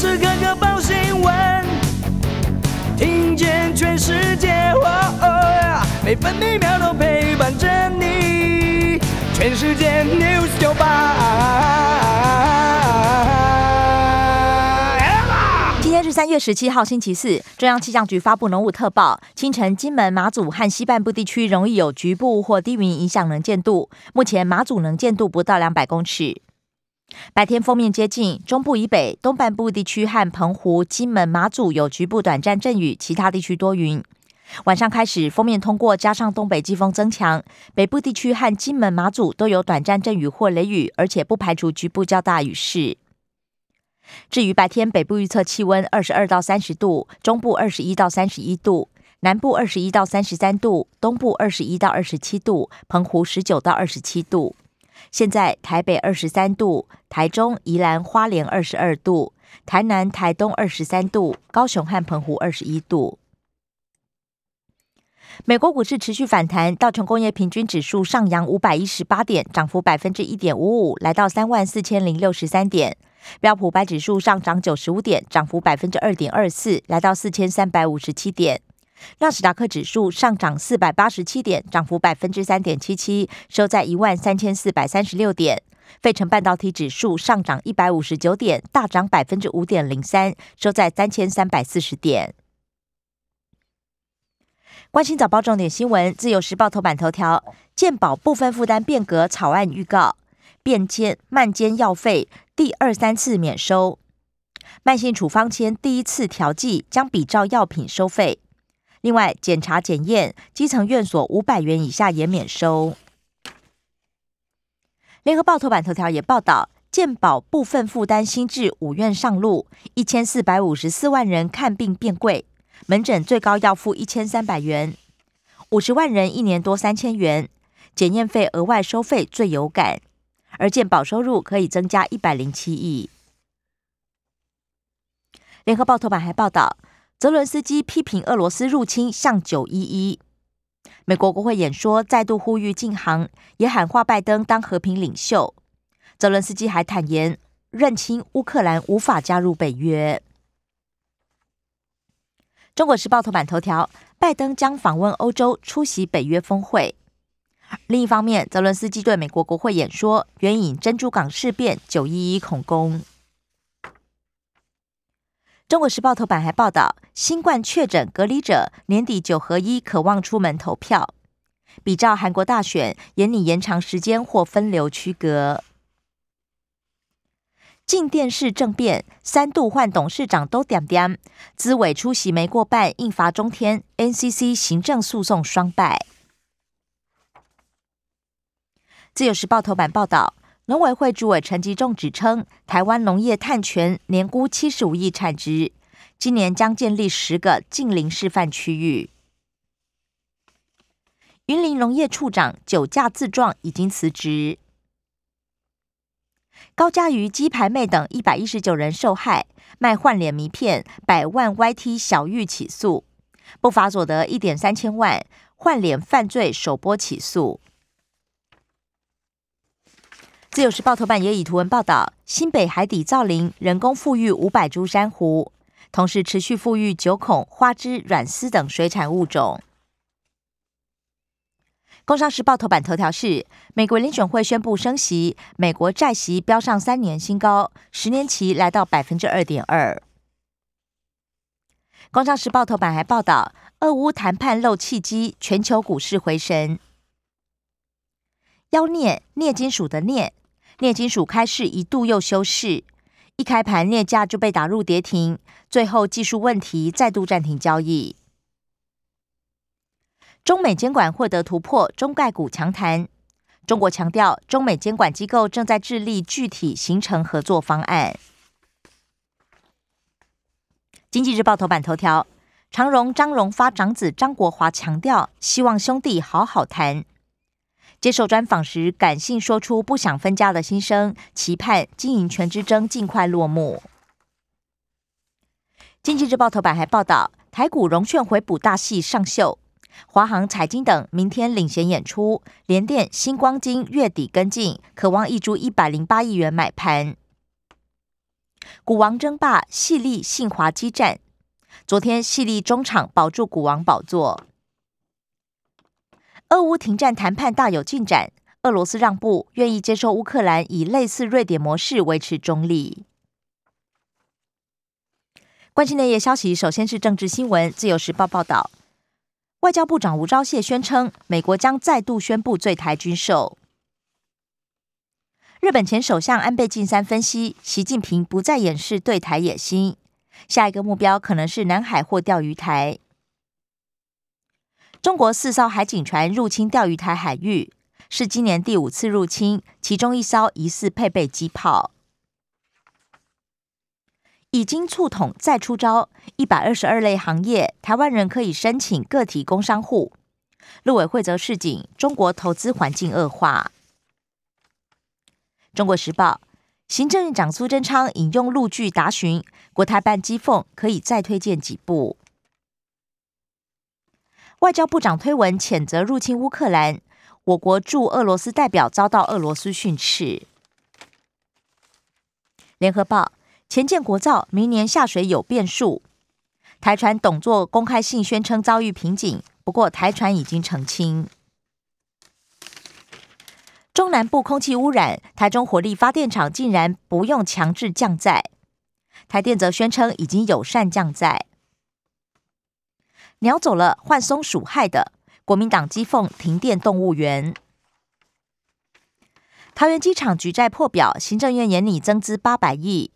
时刻刻报新闻，听见全世界，每分每秒都陪伴着你。全世界 news 九八。今天是三月十七号，星期四。中央气象局发布浓雾特报，清晨金门、马祖和西半部地区容易有局部或低云影响能见度。目前马祖能见度不到两百公尺。白天锋面接近中部以北、东半部地区和澎湖、金门、马祖有局部短暂阵雨，其他地区多云。晚上开始锋面通过，加上东北季风增强，北部地区和金门、马祖都有短暂阵雨或雷雨，而且不排除局部较大雨势。至于白天，北部预测气温二十二到三十度，中部二十一到三十一度，南部二十一到三十三度，东部二十一到二十七度，澎湖十九到二十七度。现在台北二十三度，台中、宜兰花莲二十二度，台南、台东二十三度，高雄和澎湖二十一度。美国股市持续反弹，道琼工业平均指数上扬五百一十八点，涨幅百分之一点五五，来到三万四千零六十三点。标普白指数上涨九十五点，涨幅百分之二点二四，来到四千三百五十七点。纳斯达克指数上涨四百八十七点，涨幅百分之三点七七，收在一万三千四百三十六点。费城半导体指数上涨一百五十九点，大涨百分之五点零三，收在三千三百四十点。关心早报重点新闻，自由时报头版头条：健保部分负担变革草案预告，变监慢监药费第二三次免收，慢性处方签第一次调剂将比照药品收费。另外，检查检验，基层院所五百元以下也免收。联合报头版头条也报道，健保部分负担新制五院上路，一千四百五十四万人看病变贵，门诊最高要付一千三百元，五十万人一年多三千元，检验费额外收费最有感，而健保收入可以增加一百零七亿。联合报头版还报道。泽伦斯基批评俄罗斯入侵向九一一，美国国会演说再度呼吁禁航，也喊话拜登当和平领袖。泽伦斯基还坦言认清乌克兰无法加入北约。中国时报头版头条：拜登将访问欧洲，出席北约峰会。另一方面，泽伦斯基对美国国会演说援引珍珠港事变、九一一恐攻。中国时报头版还报道，新冠确诊隔离者年底九合一渴望出门投票，比照韩国大选，严拟延长时间或分流区隔。进电视政变，三度换董事长都点点，资委出席没过半，应罚中天，NCC 行政诉讼双败。自由时报头版报道。农委会主委陈吉仲指称，台湾农业碳权年估七十五亿产值，今年将建立十个近邻示范区域。云林农业处长酒驾自撞已经辞职。高嘉瑜、鸡排妹等一百一十九人受害，卖换脸名片百万 YT 小玉起诉，不法所得一点三千万，换脸犯罪首波起诉。自由时报头版也以图文报道：新北海底造林，人工富裕五百株珊瑚，同时持续富裕九孔、花枝、软丝等水产物种。工商时报头版头条是：美国联准会宣布升息，美国债息飙上三年新高，十年期来到百分之二点二。工商时报头版还报道：俄乌谈判漏契机，全球股市回神。妖镍，镍金属的镍。镍金属开市一度又休市，一开盘镍价就被打入跌停，最后技术问题再度暂停交易。中美监管获得突破，中概股强弹。中国强调，中美监管机构正在致力具体形成合作方案。经济日报头版头条：长荣张荣发长子张国华强调，希望兄弟好好谈。接受专访时，感性说出不想分家的心声，期盼经营权之争尽快落幕。经济日报头版还报道，台股融券回补大戏上秀，华航、彩金等明天领衔演出，联电、星光金月底跟进，渴望挹注一百零八亿元买盘。股王争霸，细粒信华激战。昨天，细粒中场保住股王宝座。俄乌停战谈判大有进展，俄罗斯让步，愿意接受乌克兰以类似瑞典模式维持中立。关心内页消息，首先是政治新闻。自由时报报道，外交部长吴钊燮宣称，美国将再度宣布对台军售。日本前首相安倍晋三分析，习近平不再掩饰对台野心，下一个目标可能是南海或钓鱼台。中国四艘海警船入侵钓鱼台海域，是今年第五次入侵，其中一艘疑似配备机炮。已经触统再出招，一百二十二类行业，台湾人可以申请个体工商户。陆委会则示警，中国投资环境恶化。中国时报行政院长苏贞昌引用陆剧答询，国台办讥讽，可以再推荐几部。外交部长推文谴责入侵乌克兰，我国驻俄罗斯代表遭到俄罗斯训斥。联合报前建国造明年下水有变数，台船董座公开信宣称遭遇瓶颈，不过台船已经澄清。中南部空气污染，台中火力发电厂竟然不用强制降载，台电则宣称已经友善降载。鸟走了，换松鼠害的，国民党讥讽停电动物园。桃园机场举债破表，行政院严拟增资八百亿，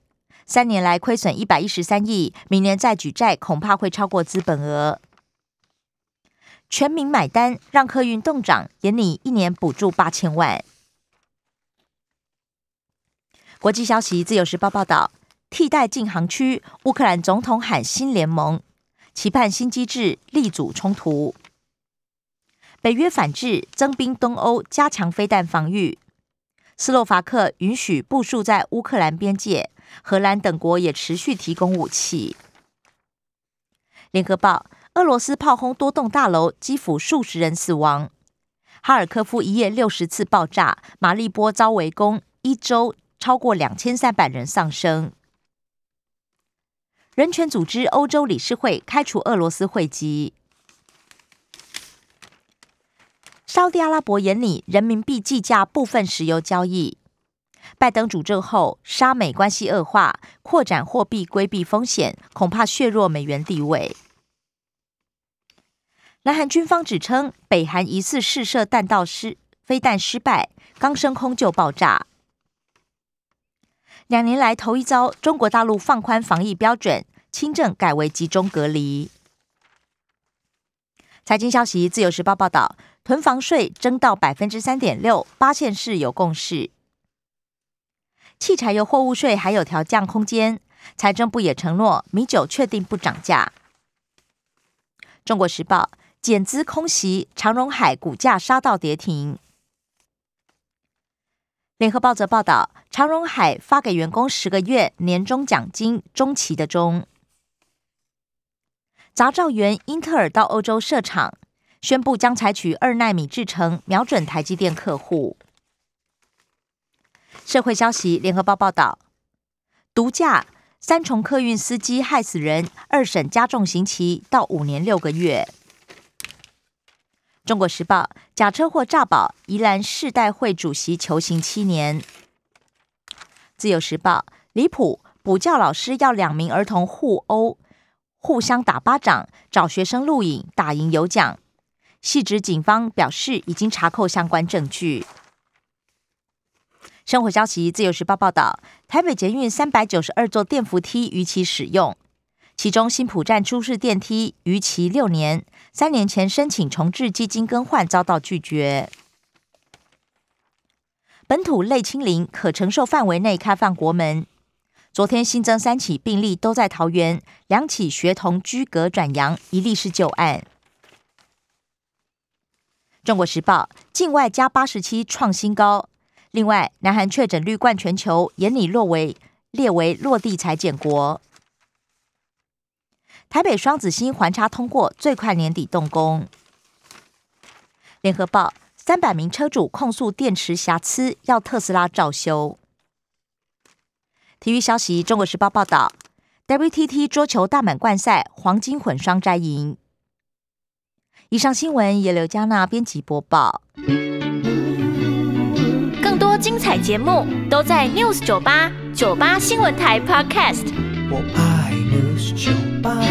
三年来亏损一百一十三亿，明年再举债恐怕会超过资本额。全民买单，让客运动涨，严拟一年补助八千万。国际消息，自由时报报道，替代禁航区，乌克兰总统喊新联盟，期盼新机制力阻冲突。北约反制，增兵东欧，加强飞弹防御。斯洛伐克允许部署在乌克兰边界，荷兰等国也持续提供武器。联合报，俄罗斯炮轰多栋大楼，基辅数十人死亡。哈尔科夫一夜六十次爆炸，马利波遭围攻，一周。超过两千三百人丧生。人权组织欧洲理事会开除俄罗斯会籍。沙地阿拉伯眼里人民币计价部分石油交易。拜登主政后，沙美关系恶化，扩展货币规避风险，恐怕削弱美元地位。南韩军方指称，北韩疑似试射弹道失飞弹失败，刚升空就爆炸。两年来头一遭，中国大陆放宽防疫标准，轻症改为集中隔离。财经消息，自由时报报道，囤房税征到百分之三点六，八县市有共识。汽柴油货物税还有调降空间，财政部也承诺米酒确定不涨价。中国时报减资空袭，长荣海股价杀到跌停。联合报则报道，长荣海发给员工十个月年终奖金，中期的中。杂照员英特尔到欧洲设厂，宣布将采取二纳米制程，瞄准台积电客户。社会消息，联合报报道，毒驾三重客运司机害死人，二审加重刑期到五年六个月。中国时报假车祸诈保，宜兰世代会主席求刑七年。自由时报离谱，补教老师要两名儿童互殴，互相打巴掌，找学生录影，打赢有奖。细致警方表示已经查扣相关证据。生活消息，自由时报报道，台北捷运三百九十二座电扶梯逾期使用。其中新浦站出事电梯逾期六年，三年前申请重置基金更换遭到拒绝。本土类清零可承受范围内开放国门。昨天新增三起病例都在桃园，两起学童居隔转阳，一例是旧案。中国时报境外加八十七创新高。另外，南韩确诊率冠全球，眼里落为列为落地裁减国。台北双子星环差通过，最快年底动工。联合报三百名车主控诉电池瑕疵，要特斯拉照修。体育消息，《中国时报》报道，WTT 桌球大满贯赛黄金混双摘银。以上新闻由刘嘉娜编辑播报。更多精彩节目都在 News 九八九八新闻台 Podcast。我爱 News 酒吧。